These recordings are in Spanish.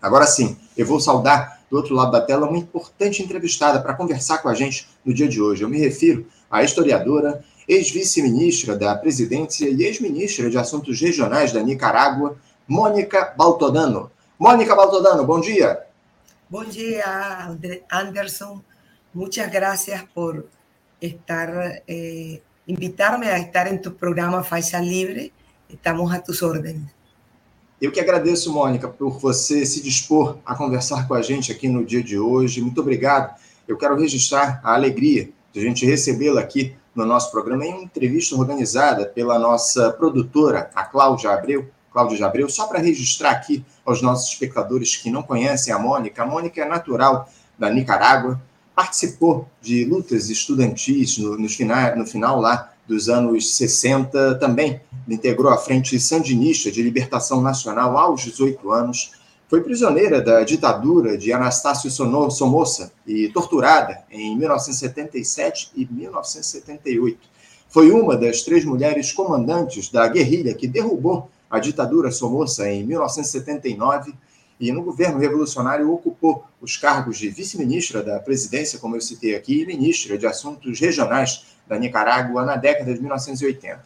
Agora sim, eu vou saudar do outro lado da tela uma importante entrevistada para conversar com a gente no dia de hoje. Eu me refiro à historiadora, ex-vice-ministra da Presidência e ex-ministra de Assuntos Regionais da Nicarágua, Mônica Baltodano. Mônica Baltodano, bom dia. Bom dia, Anderson. Muchas gracias por estar, eh, invitarme a estar en tu programa Faixa Libre. Estamos a tus órdenes. Eu que agradeço, Mônica, por você se dispor a conversar com a gente aqui no dia de hoje. Muito obrigado. Eu quero registrar a alegria de a gente recebê-la aqui no nosso programa em uma entrevista organizada pela nossa produtora, a Cláudia Abreu. Cláudia Abreu, só para registrar aqui aos nossos espectadores que não conhecem a Mônica, a Mônica é natural da Nicarágua, participou de lutas estudantis no, no, final, no final lá dos anos 60, também integrou a Frente Sandinista de Libertação Nacional aos 18 anos, foi prisioneira da ditadura de Anastácio Somoza e torturada em 1977 e 1978. Foi uma das três mulheres comandantes da guerrilha que derrubou a ditadura Somoza em 1979 e no governo revolucionário ocupou os cargos de vice-ministra da presidência, como eu citei aqui, e ministra de Assuntos Regionais da Nicarágua na década de 1980.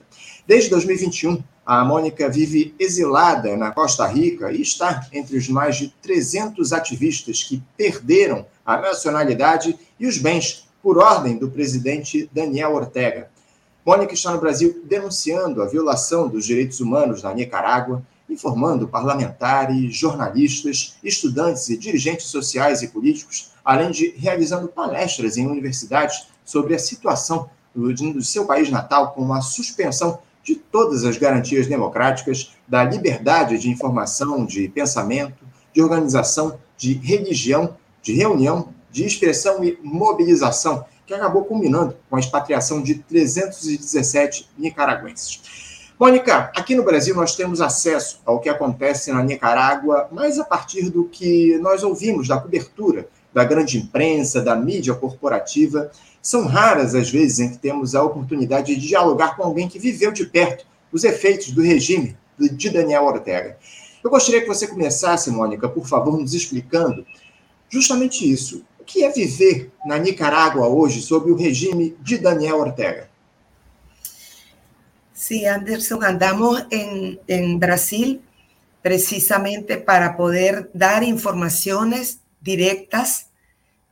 Desde 2021, a Mônica vive exilada na Costa Rica e está entre os mais de 300 ativistas que perderam a nacionalidade e os bens por ordem do presidente Daniel Ortega. Mônica está no Brasil denunciando a violação dos direitos humanos na Nicarágua, informando parlamentares, jornalistas, estudantes e dirigentes sociais e políticos, além de realizando palestras em universidades sobre a situação do seu país natal com a suspensão de todas as garantias democráticas da liberdade de informação, de pensamento, de organização, de religião, de reunião, de expressão e mobilização, que acabou culminando com a expatriação de 317 nicaragüenses. Mônica, aqui no Brasil nós temos acesso ao que acontece na Nicarágua, mas a partir do que nós ouvimos da cobertura da grande imprensa, da mídia corporativa, são raras as vezes em que temos a oportunidade de dialogar com alguém que viveu de perto os efeitos do regime de Daniel Ortega. Eu gostaria que você começasse, Mônica, por favor, nos explicando justamente isso. O que é viver na Nicarágua hoje sob o regime de Daniel Ortega? Sí, Anderson, andamos en Brasil precisamente para poder dar informaciones directas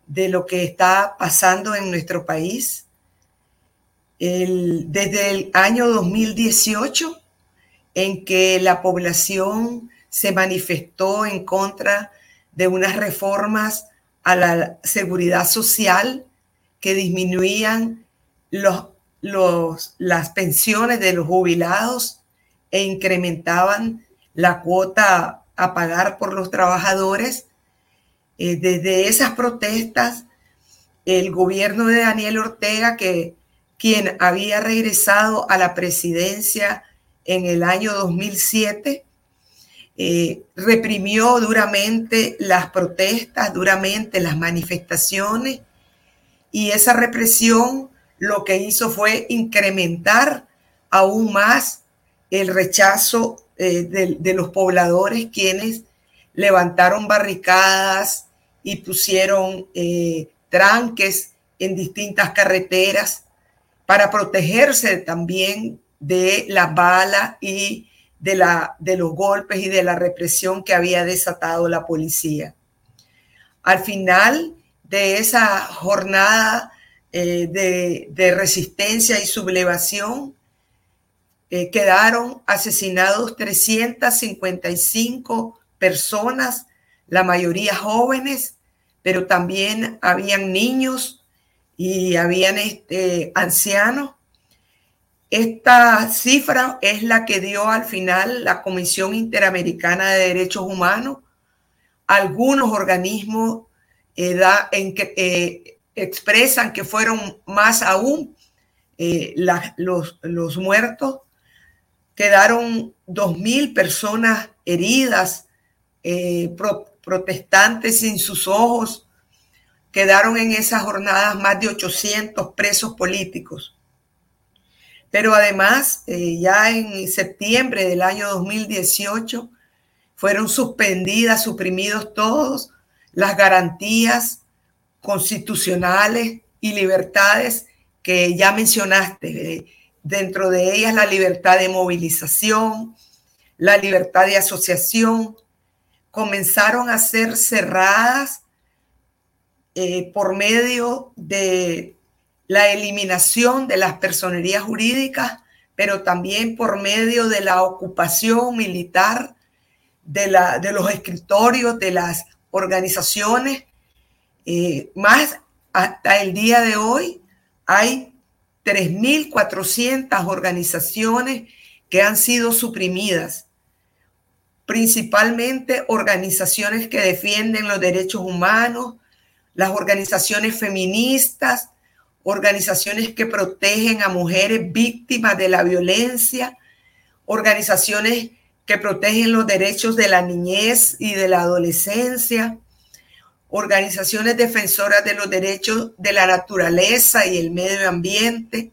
de lo que está pasando en nuestro país. desde el año 2018, en que la población se manifestó en contra de unas reformas a la seguridad social que disminuían los, los, las pensiones de los jubilados e incrementaban la cuota a pagar por los trabajadores eh, desde esas protestas, el gobierno de Daniel Ortega, que quien había regresado a la presidencia en el año 2007, eh, reprimió duramente las protestas, duramente las manifestaciones, y esa represión lo que hizo fue incrementar aún más el rechazo eh, de los pobladores quienes levantaron barricadas y pusieron eh, tranques en distintas carreteras para protegerse también de la bala y de, la, de los golpes y de la represión que había desatado la policía. Al final de esa jornada eh, de, resistencia y sublevación, eh, quedaron asesinados 355 personas, la mayoría jóvenes, pero también habían niños y habían este, ancianos. Esta cifra es la que dio al final la Comisión Interamericana de Derechos Humanos. Algunos organismos eh, en que, eh, expresan que fueron más aún eh, los, los muertos. Quedaron 2.000 personas heridas, protestantes sin sus ojos. Quedaron en esas jornadas más de 800 presos políticos. Pero además, eh, ya en septiembre del año 2018, fueron suspendidas, suprimidos todos las garantías constitucionales y libertades que ya mencionaste. Dentro de ellas la libertad de movilización, la libertad de asociación, comenzaron a ser cerradas eh, por medio de la eliminación de las personerías jurídicas, pero también por medio de la ocupación militar de, la, de los escritorios de las organizaciones. Eh, más hasta el día de hoy hay 3.400 organizaciones que han sido suprimidas, principalmente organizaciones que defienden los derechos humanos, las organizaciones feministas, organizaciones que protegen a mujeres víctimas de la violencia, organizaciones que protegen los derechos de la niñez y de la adolescencia, organizaciones defensoras de los derechos de la naturaleza y el medio ambiente,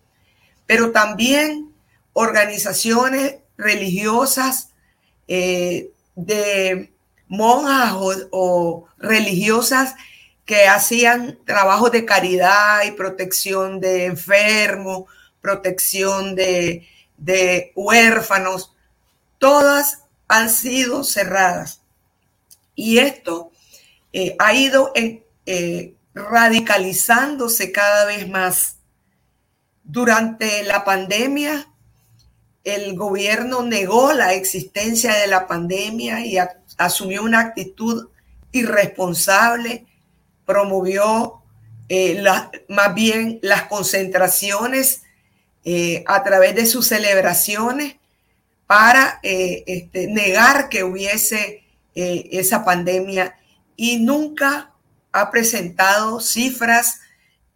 pero también organizaciones religiosas eh, de monjas o religiosas que hacían trabajos de caridad y protección de enfermos, protección de, huérfanos, todas han sido cerradas. Y esto eh, ha ido eh, radicalizándose cada vez más. Durante la pandemia, el gobierno negó la existencia de la pandemia y asumió una actitud irresponsable promovió eh, más bien las concentraciones eh, a través de sus celebraciones para eh, este, negar que hubiese esa pandemia. Y nunca ha presentado cifras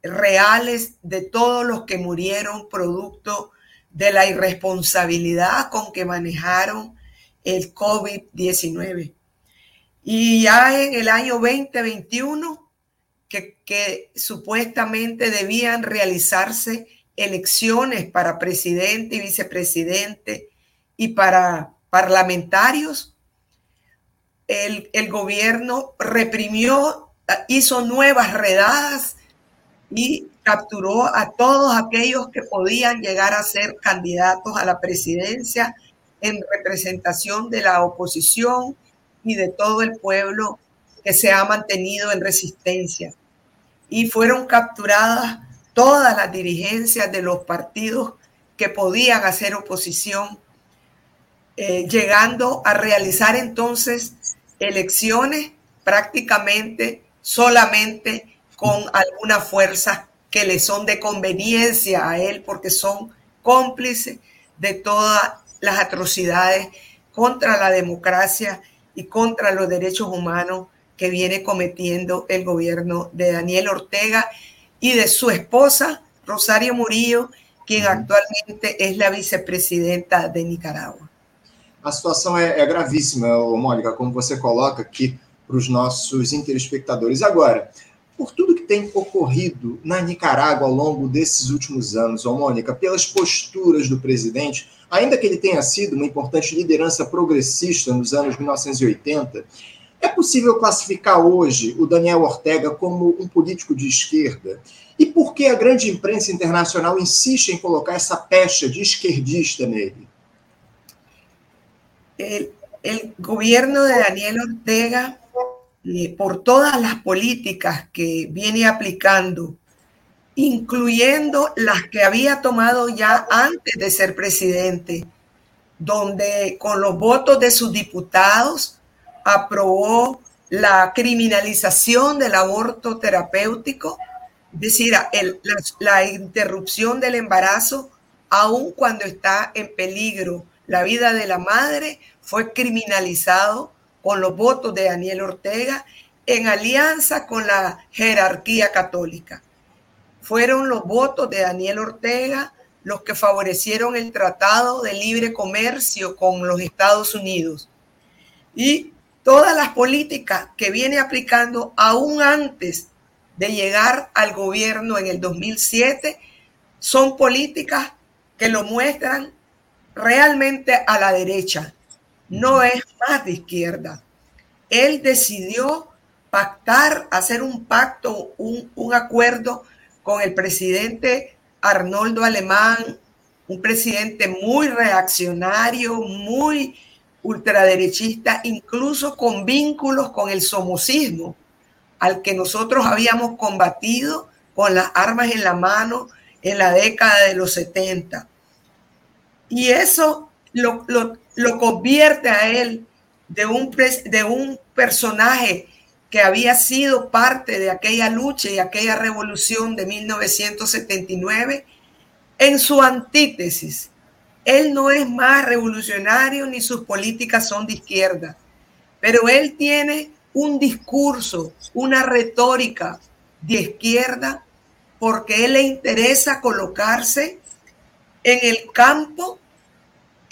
reales de todos los que murieron producto de la irresponsabilidad con que manejaron el COVID-19. Y ya en el año 2021 que, supuestamente debían realizarse elecciones para presidente y vicepresidente y para parlamentarios, el, el, gobierno reprimió, hizo nuevas redadas y capturó a todos aquellos que podían llegar a ser candidatos a la presidencia en representación de la oposición y de todo el pueblo que se ha mantenido en resistencia. Y fueron capturadas todas las dirigencias de los partidos que podían hacer oposición, eh, llegando a realizar entonces elecciones prácticamente solamente con alguna fuerza que le son de conveniencia a él porque son cómplices de todas las atrocidades contra la democracia y contra los derechos humanos que viene cometiendo el gobierno de Daniel Ortega y de su esposa, Rosario Murillo, quien actualmente es la vicepresidenta de Nicaragua. A situação é, é gravíssima, Mônica, como você coloca aqui para os nossos interespectadores. Agora, por tudo que tem ocorrido na Nicarágua ao longo desses últimos anos, ô Mônica, pelas posturas do presidente, ainda que ele tenha sido uma importante liderança progressista nos anos 1980, é possível classificar hoje o Daniel Ortega como um político de esquerda? E por que a grande imprensa internacional insiste em colocar essa pecha de esquerdista nele? O governo de Daniel Ortega, eh, por todas as políticas que viene aplicando, incluyendo las que había tomado ya antes de ser presidente, donde con los votos de sus diputados aprobó la criminalización del aborto terapéutico, es decir, la, interrupción del embarazo, aun cuando está en peligro. La vida de la madre, fue criminalizado con los votos de Daniel Ortega en alianza con la jerarquía católica. Fueron los votos de Daniel Ortega los que favorecieron el Tratado de Libre Comercio con los Estados Unidos. Y todas las políticas que viene aplicando aún antes de llegar al gobierno en el 2007 son políticas que lo muestran realmente a la derecha. No es más de izquierda. Él decidió pactar, hacer un pacto, un, un acuerdo con el presidente Arnoldo Alemán, un presidente muy reaccionario, muy ultraderechista, incluso con vínculos con el somocismo, al que nosotros habíamos combatido con las armas en la mano en la década de los 70. Y eso lo, convierte a él de un, de un personaje que había sido parte de aquella lucha y aquella revolución de 1979 en su antítesis. Él no es más revolucionario ni sus políticas son de izquierda, pero él tiene un discurso, una retórica de izquierda porque él le interesa colocarse en el campo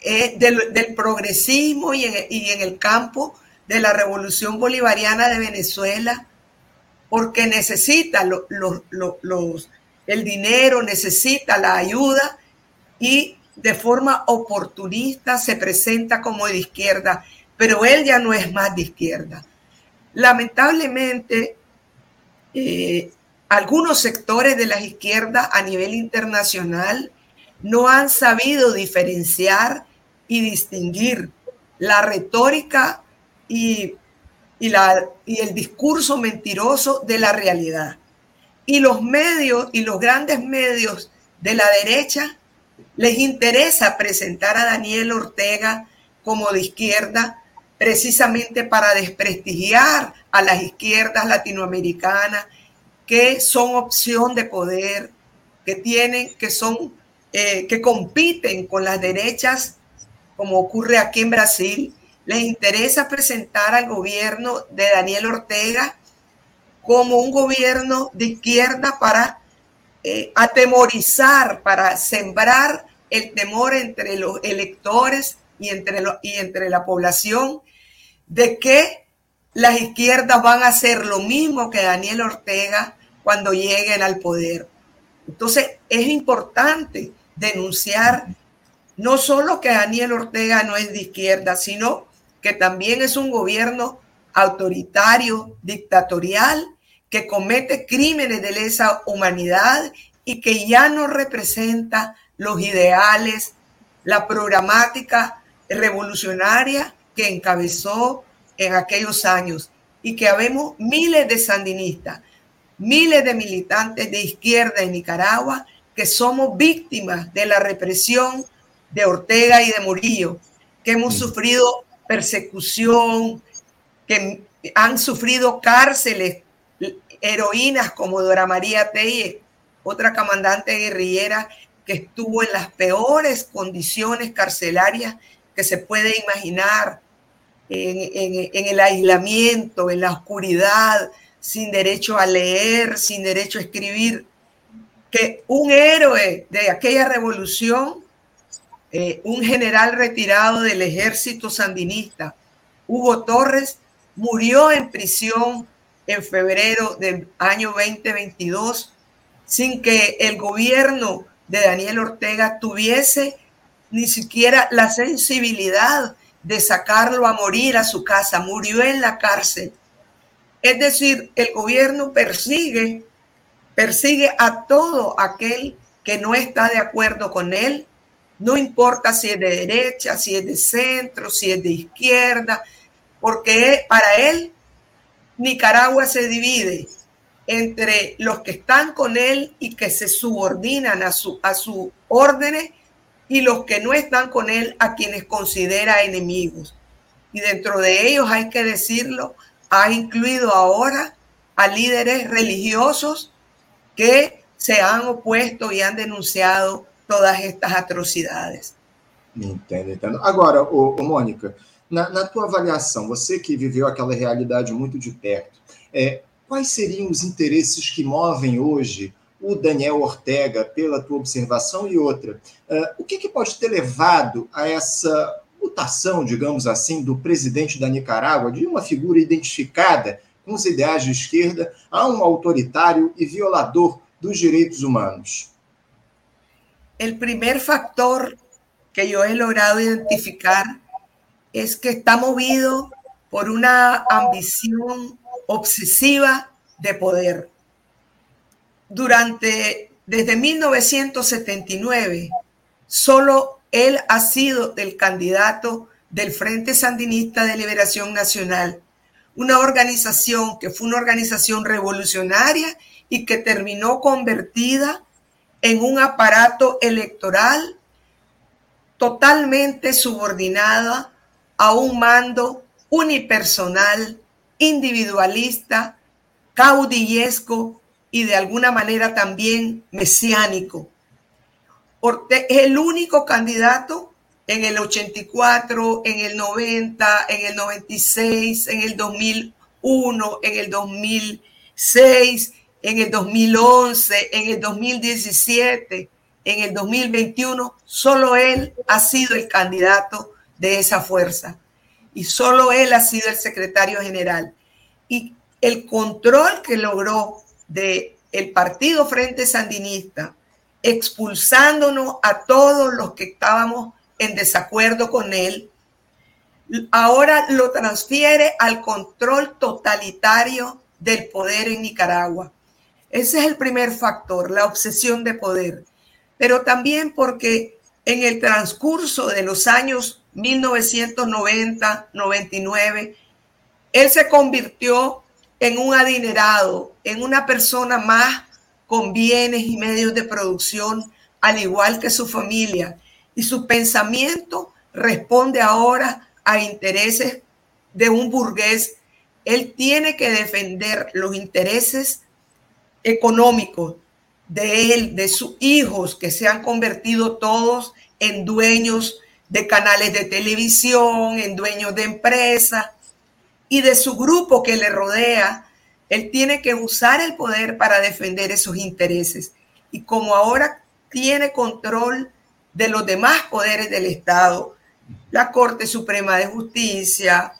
eh, del, progresismo y en, el campo de la revolución bolivariana de Venezuela, porque necesita el dinero, necesita la ayuda y de forma oportunista se presenta como de izquierda, pero él ya no es más de izquierda. Lamentablemente, eh, algunos sectores de las izquierdas a nivel internacional no han sabido diferenciar y distinguir la retórica y, la, y el discurso mentiroso de la realidad. Y los medios y los grandes medios de la derecha les interesa presentar a Daniel Ortega como de izquierda precisamente para desprestigiar a las izquierdas latinoamericanas que son opción de poder, que tienen, que son, eh, que compiten con las derechas, como ocurre aquí en Brasil. Les interesa presentar al gobierno de Daniel Ortega como un gobierno de izquierda para eh, atemorizar, para sembrar el temor entre los electores y entre, y entre la población de que las izquierdas van a hacer lo mismo que Daniel Ortega cuando lleguen al poder. Entonces es importante denunciar no solo que Daniel Ortega no es de izquierda, sino que también es un gobierno autoritario, dictatorial, que comete crímenes de lesa humanidad y que ya no representa los ideales, la programática revolucionaria que encabezó en aquellos años. Y que habemos miles de sandinistas, miles de militantes de izquierda en Nicaragua que somos víctimas de la represión de Ortega y de Murillo, que hemos sufrido persecución, que han sufrido cárceles heroínas como Dora María Telle, otra comandante guerrillera que estuvo en las peores condiciones carcelarias que se puede imaginar, en, el aislamiento, en la oscuridad, sin derecho a leer, sin derecho a escribir, que un héroe de aquella revolución, eh, un general retirado del ejército sandinista, Hugo Torres, murió en prisión en febrero del año 2022 sin que el gobierno de Daniel Ortega tuviese ni siquiera la sensibilidad de sacarlo a morir a su casa, murió en la cárcel. Es decir, el gobierno persigue, persigue a todo aquel que no está de acuerdo con él, no importa si es de derecha, si es de centro, si es de izquierda, porque para él Nicaragua se divide entre los que están con él y que se subordinan a su, a su órdenes y los que no están con él a quienes considera enemigos. Y dentro de ellos hay que decirlo, ha incluido ahora a líderes religiosos que se han opuesto y han denunciado todas estas atrocidades. Entendo, entendo. Agora, Mônica, Na, na tua avaliação, você que viveu aquela realidade muito de perto, é, quais seriam os interesses que movem hoje o Daniel Ortega, pela tua observação, e outra, uh, o que, que pode ter levado a essa mutação, digamos assim, do presidente da Nicarágua, de uma figura identificada com os ideais de esquerda, a um autoritário e violador dos direitos humanos? O primeiro fator que eu he logrado identificar es que está movido por una ambición obsesiva de poder. Durante, desde 1979, solo él ha sido el candidato del Frente Sandinista de Liberación Nacional, una organización que fue una organización revolucionaria y que terminó convertida en un aparato electoral totalmente subordinada a un mando unipersonal, individualista, caudillesco y de alguna manera también mesiánico. Es el único candidato en el 84, en el 90, en el 96, en el 2001, en el 2006, en el 2011, en el 2017, en el 2021, solo él ha sido el candidato de esa fuerza y solo él ha sido el secretario general. Y el control que logró de el Partido Frente Sandinista, expulsándonos a todos los que estábamos en desacuerdo con él, ahora lo transfiere al control totalitario del poder en Nicaragua. Ese es el primer factor, la obsesión de poder. Pero también porque en el transcurso de los años 1990, 99, él se convirtió en un adinerado, en una persona más con bienes y medios de producción, al igual que su familia. Y su pensamiento responde ahora a intereses de un burgués. Él tiene que defender los intereses económicos de él, de sus hijos, que se han convertido todos en dueños de canales de televisión, en dueños de empresas y de su grupo que le rodea. Él tiene que usar el poder para defender esos intereses. Y como ahora tiene control de los demás poderes del Estado, la Corte Suprema de Justicia,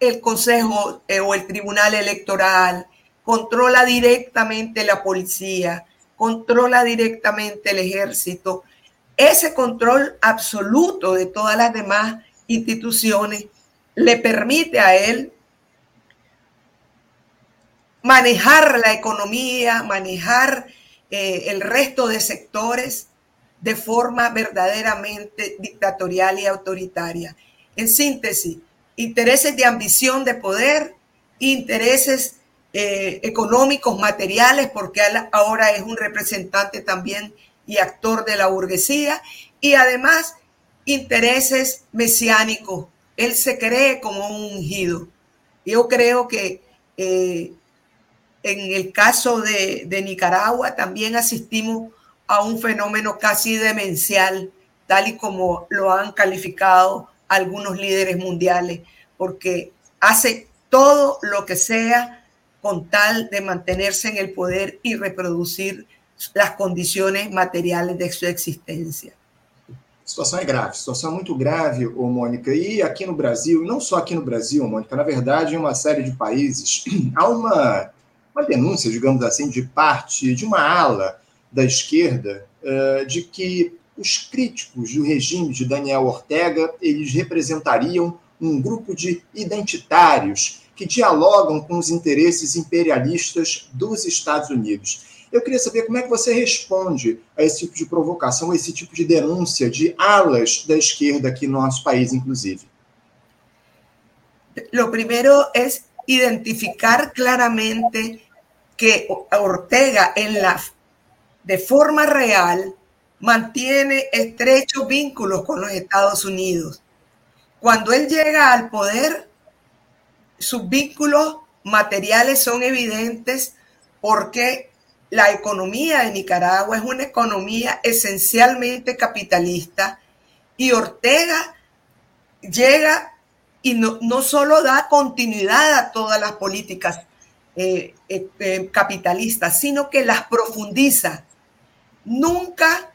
el Consejo eh, o el Tribunal Electoral, controla directamente la policía, controla directamente el ejército. Ese control absoluto de todas las demás instituciones le permite a él manejar la economía, manejar eh, el resto de sectores de forma verdaderamente dictatorial y autoritaria. En síntesis, intereses de ambición de poder, intereses eh, económicos, materiales, porque ahora es un representante también y actor de la burguesía, y además intereses mesiánicos. Él se cree como un ungido. Yo creo que eh, en el caso de, de Nicaragua también asistimos a un fenómeno casi demencial, tal y como lo han calificado algunos líderes mundiales, porque hace todo lo que sea con tal de mantenerse en el poder y reproducir las condições materiais de sua existência. A situação é grave, situação muito grave, Mônica. E aqui no Brasil, não só aqui no Brasil, Mônica, na verdade, em uma série de países, há uma, uma denúncia, digamos assim, de parte, de uma ala da esquerda uh, de que os críticos do regime de Daniel Ortega eles representariam um grupo de identitários que dialogam com os interesses imperialistas dos Estados Unidos. Eu queria saber como é que você responde a esse tipo de provocação, a esse tipo de denúncia de alas da esquerda aqui no nosso país, inclusive. Lo primero es identificar claramente que Ortega en la de forma real mantiene estrechos vínculos con los Estados Unidos. Cuando él llega al poder, sus vínculos materiales son evidentes porque la economía de Nicaragua es una economía esencialmente capitalista y Ortega llega y no, no solo da continuidad a todas las políticas eh, eh, eh, capitalistas, sino que las profundiza. Nunca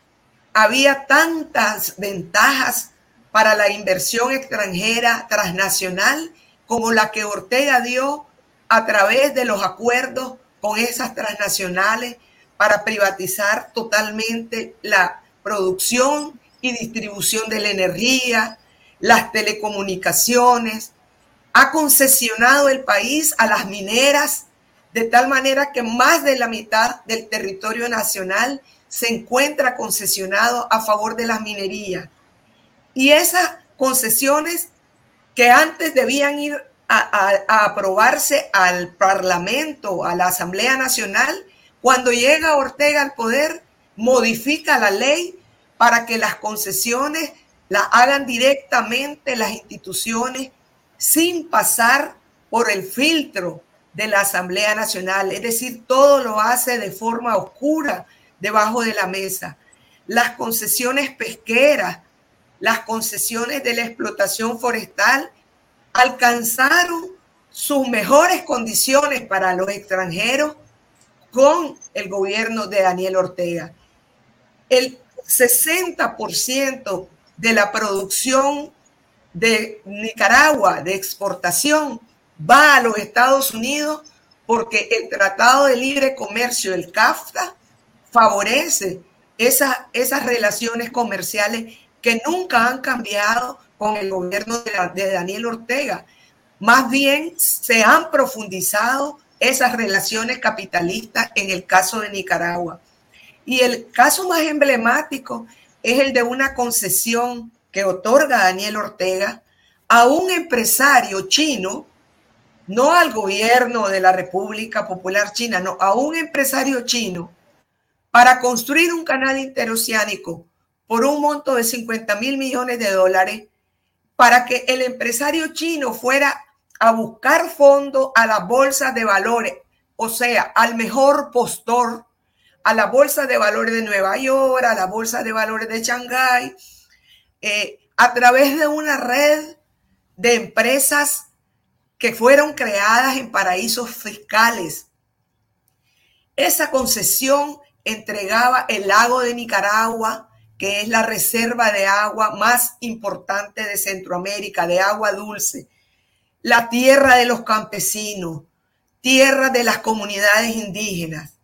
había tantas ventajas para la inversión extranjera transnacional como la que Ortega dio a través de los acuerdos con esas transnacionales para privatizar totalmente la producción y distribución de la energía, las telecomunicaciones, ha concesionado el país a las mineras, de tal manera que más de la mitad del territorio nacional se encuentra concesionado a favor de las minerías. Y esas concesiones que antes debían ir a, aprobarse al Parlamento, a la Asamblea Nacional, cuando llega Ortega al poder, modifica la ley para que las concesiones las hagan directamente las instituciones sin pasar por el filtro de la Asamblea Nacional. Es decir, todo lo hace de forma oscura debajo de la mesa. Las concesiones pesqueras, las concesiones de la explotación forestal alcanzaron sus mejores condiciones para los extranjeros con el gobierno de Daniel Ortega. El 60% de la producción de Nicaragua de exportación va a los Estados Unidos porque el Tratado de Libre Comercio, el CAFTA, favorece esas, esas relaciones comerciales que nunca han cambiado con el gobierno de, Daniel Ortega. Más bien se han profundizado esas relaciones capitalistas en el caso de Nicaragua. Y el caso más emblemático es el de una concesión que otorga Daniel Ortega a un empresario chino, no al gobierno de la República Popular China, no, a un empresario chino para construir un canal interoceánico por un monto de 50 mil millones de dólares para que el empresario chino fuera a buscar fondos a la bolsa de valores, o sea, al mejor postor, a la bolsa de valores de Nueva York, a la bolsa de valores de Shanghái, eh, a través de una red de empresas que fueron creadas en paraísos fiscales. Esa concesión entregaba el lago de Nicaragua, que es la reserva de agua más importante de Centroamérica, de agua dulce, la tierra de los campesinos, tierra de las comunidades indígenas.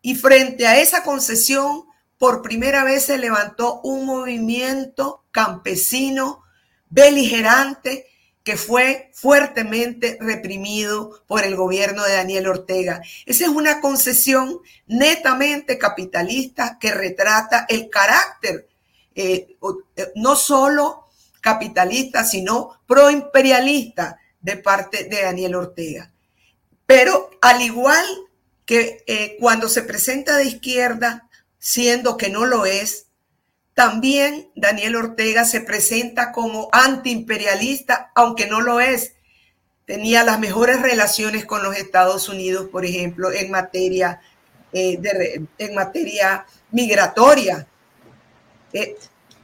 Y frente a esa concesión, por primera vez se levantó un movimiento campesino beligerante que fue fuertemente reprimido por el gobierno de Daniel Ortega. Esa es una concesión netamente capitalista que retrata el carácter eh, eh, no solo capitalista, sino proimperialista de parte de Daniel Ortega. Pero al igual que eh, cuando se presenta de izquierda, siendo que no lo es, también Daniel Ortega se presenta como antiimperialista, aunque no lo es. Tenía las mejores relaciones con los Estados Unidos, por ejemplo, en materia, eh, de, en materia migratoria. Eh,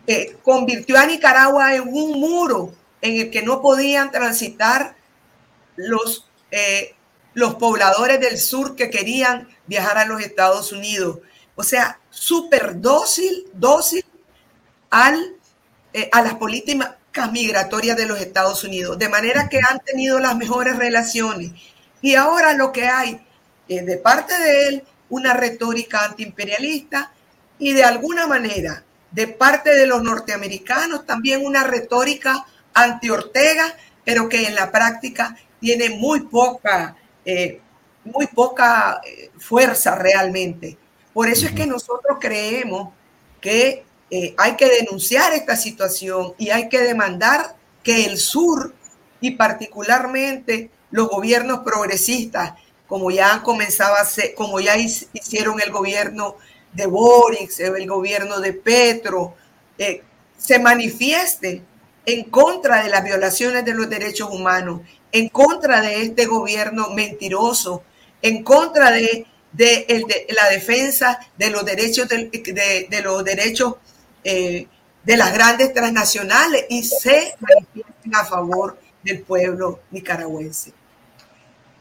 eh, convirtió a Nicaragua en un muro en el que no podían transitar los, los pobladores del sur que querían viajar a los Estados Unidos. O sea, súper dócil, dócil al, eh, a las políticas migratorias de los Estados Unidos. De manera que han tenido las mejores relaciones. Y ahora lo que hay de parte de él una retórica antiimperialista y de alguna manera de parte de los norteamericanos, también una retórica anti-Ortega, pero que en la práctica tiene muy poca, eh, muy poca eh, fuerza realmente. Por eso es que nosotros creemos que eh, hay que denunciar esta situación y hay que demandar que el sur y particularmente los gobiernos progresistas, como ya han comenzado a hacer, como ya hicieron el gobierno de Boric, el gobierno de Petro, eh, se manifieste en contra de las violaciones de los derechos humanos, en contra de este gobierno mentiroso, en contra de, la defensa de los derechos de, los derechos eh, de las grandes transnacionales y se manifiesten a favor del pueblo nicaragüense.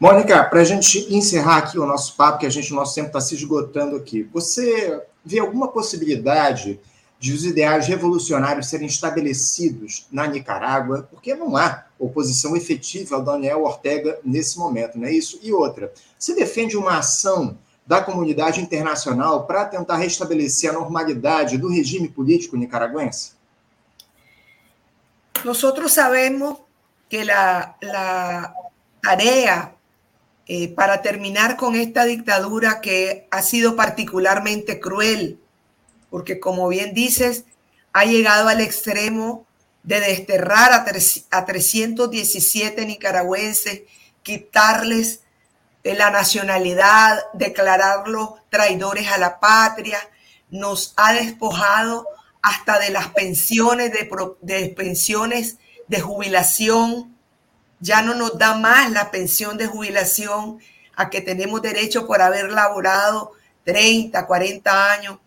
Mônica, para a gente encerrar aqui o nosso papo, que a gente, o nosso tempo está se esgotando aqui, você vê alguma possibilidade de os ideais revolucionários serem estabelecidos na Nicarágua? Porque não há oposição efetiva ao Daniel Ortega nesse momento, não é isso? E outra, você defende uma ação da comunidade internacional para tentar restabelecer a normalidade do regime político nicaragüense? nosotros sabemos que la, tarea eh, para terminar con esta dictadura que ha sido particularmente cruel, porque como bien dices, ha llegado al extremo de desterrar a, a 317 nicaragüenses, quitarles la nacionalidad, declararlos traidores a la patria, nos ha despojado hasta de las pensiones, de, de pensiones de jubilación, ya no nos da más la pensión de jubilación a que tenemos derecho por haber laborado 30, 40 años,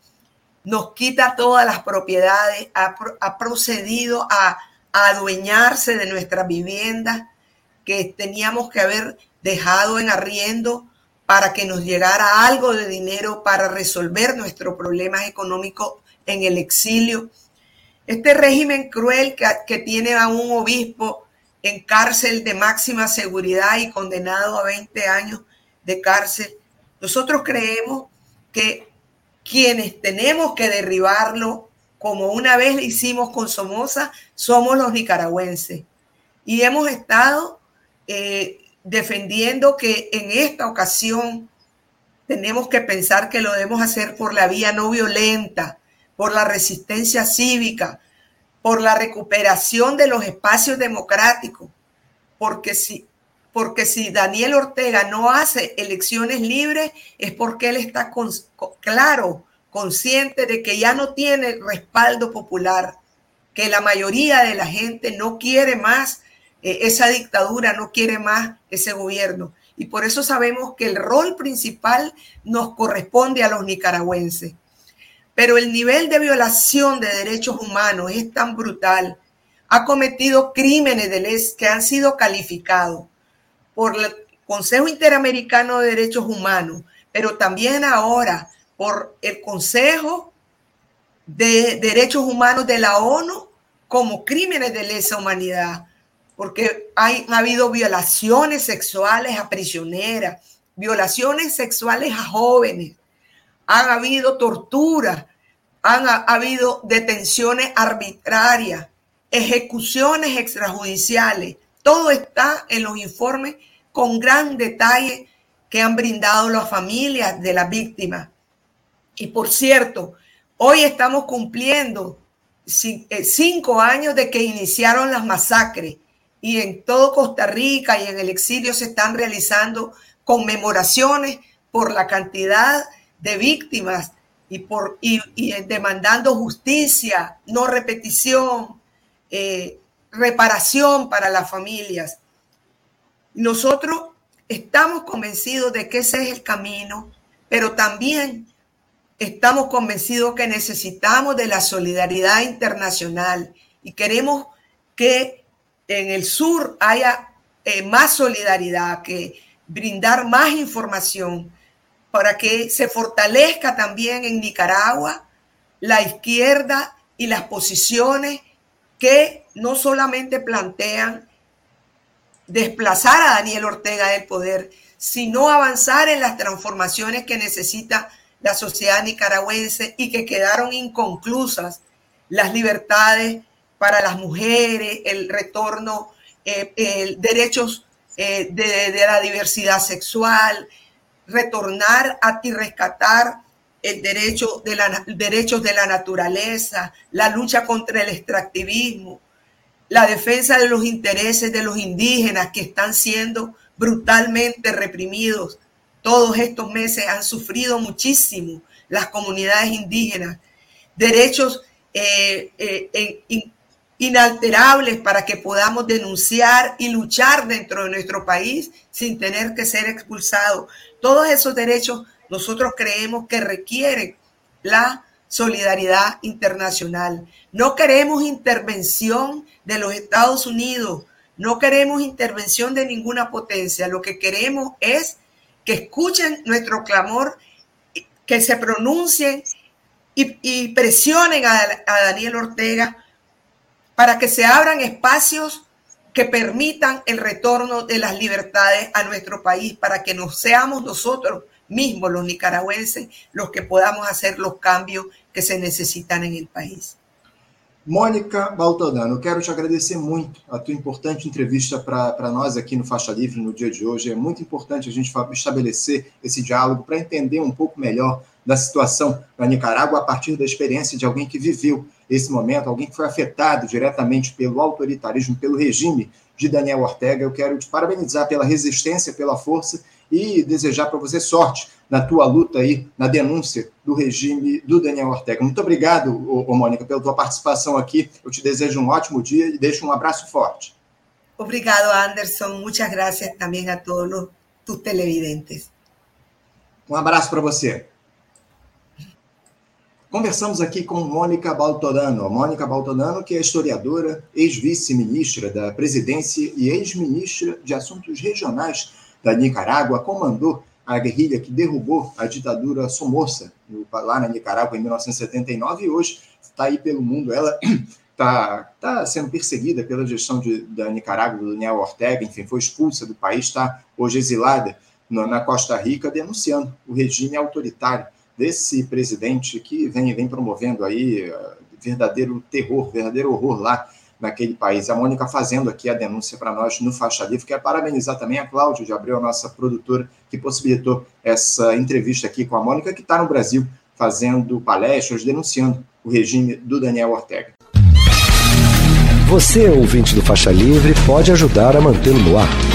nos quita todas las propiedades, ha, procedido a, a, adueñarse de nuestras viviendas que teníamos que haber dejado en arriendo para que nos llegara algo de dinero para resolver nuestros problemas económicos en el exilio. Este régimen cruel que, tiene a un obispo en cárcel de máxima seguridad y condenado a 20 años de cárcel, nosotros creemos que quienes tenemos que derribarlo, como una vez hicimos con Somoza, somos los nicaragüenses. Y hemos estado eh, defendiendo que en esta ocasión tenemos que pensar que lo debemos hacer por la vía no violenta, por la resistencia cívica, por la recuperación de los espacios democráticos, porque si, porque si Daniel Ortega no hace elecciones libres es porque él está claro, consciente de que ya no tiene respaldo popular, que la mayoría de la gente no quiere más eh, esa dictadura, no quiere más ese gobierno. Y por eso sabemos que el rol principal nos corresponde a los nicaragüenses. Pero el nivel de violación de derechos humanos es tan brutal, ha cometido crímenes de ley que han sido calificados por el Consejo Interamericano de Derechos Humanos, pero también ahora por el Consejo de Derechos Humanos de la ONU como crímenes de lesa humanidad porque ha habido violaciones sexuales a prisioneras, violaciones sexuales a jóvenes, han habido tortura, han ha, habido detenciones arbitrarias, ejecuciones extrajudiciales. Todo está en los informes con gran detalle que han brindado las familias de las víctimas. Y por cierto, hoy estamos cumpliendo eh, cinco años de que iniciaron las masacres y en todo Costa Rica y en el exilio se están realizando conmemoraciones por la cantidad de víctimas y, por, y, demandando justicia, no repetición, eh, reparación para las familias. Nosotros estamos convencidos de que ese es el camino, pero también estamos convencidos que necesitamos de la solidaridad internacional y queremos que en el sur haya eh, más solidaridad, que brindar más información para que se fortalezca también en Nicaragua la izquierda y las posiciones que no solamente plantean desplazar a Daniel Ortega del poder, sino avanzar en las transformaciones que necesita la sociedad nicaragüense y que quedaron inconclusas las libertades para las mujeres, el retorno, eh, el derechos eh, de, la diversidad sexual, retornar a, y rescatar el derecho de la, derechos de la naturaleza, la lucha contra el extractivismo, la defensa de los intereses de los indígenas que están siendo brutalmente reprimidos. Todos estos meses han sufrido muchísimo las comunidades indígenas. Derechos eh, inalterables para que podamos denunciar y luchar dentro de nuestro país sin tener que ser expulsados. Todos esos derechos nosotros creemos que requieren la solidaridad internacional. No queremos intervención de los Estados Unidos, no queremos intervención de ninguna potencia. Lo que queremos es que escuchen nuestro clamor, que se pronuncien y, presionen a, Daniel Ortega para que se abran espacios que permitan el retorno de las libertades a nuestro país, para que no seamos nosotros mismos, los nicaragüenses, los que podamos hacer los cambios que se necesitan en el país. Mônica Baltodano, quero te agradecer muito a tua importante entrevista para nós aqui no Faixa Livre no dia de hoje. É muito importante a gente estabelecer esse diálogo para entender um pouco melhor da situação na Nicarágua a partir da experiência de alguém que viveu esse momento, alguém que foi afetado diretamente pelo autoritarismo, pelo regime de Daniel Ortega. Eu quero te parabenizar pela resistência, pela força e desejar para você sorte na tua luta aí, na denúncia do regime do Daniel Ortega. Muito obrigado, ô, ô Mônica, pela tua participação aqui. Eu te desejo um ótimo dia e deixo um abraço forte. Obrigado, Anderson. Muchas gracias também a todos os televidentes. Um abraço para você. Conversamos aqui com Mônica Baltorano. Mônica Baltorano, que é historiadora, ex-vice-ministra da Presidência e ex-ministra de Assuntos Regionais da Nicarágua, comandou a guerrilha que derrubou a ditadura Somoza lá na Nicarágua em 1979 e hoje está aí pelo mundo. Ela está tá sendo perseguida pela gestão de, da Nicarágua, do Daniel Ortega, enfim, foi expulsa do país, está hoje exilada na Costa Rica, denunciando o regime autoritário desse presidente que vem, vem promovendo aí uh, verdadeiro terror, verdadeiro horror lá naquele país. A Mônica fazendo aqui a denúncia para nós no Faixa Livre. Quero parabenizar também a Cláudia de Abreu, a nossa produtora, que possibilitou essa entrevista aqui com a Mônica, que está no Brasil fazendo palestras, denunciando o regime do Daniel Ortega. Você, ouvinte do Faixa Livre, pode ajudar a mantê-lo no ar.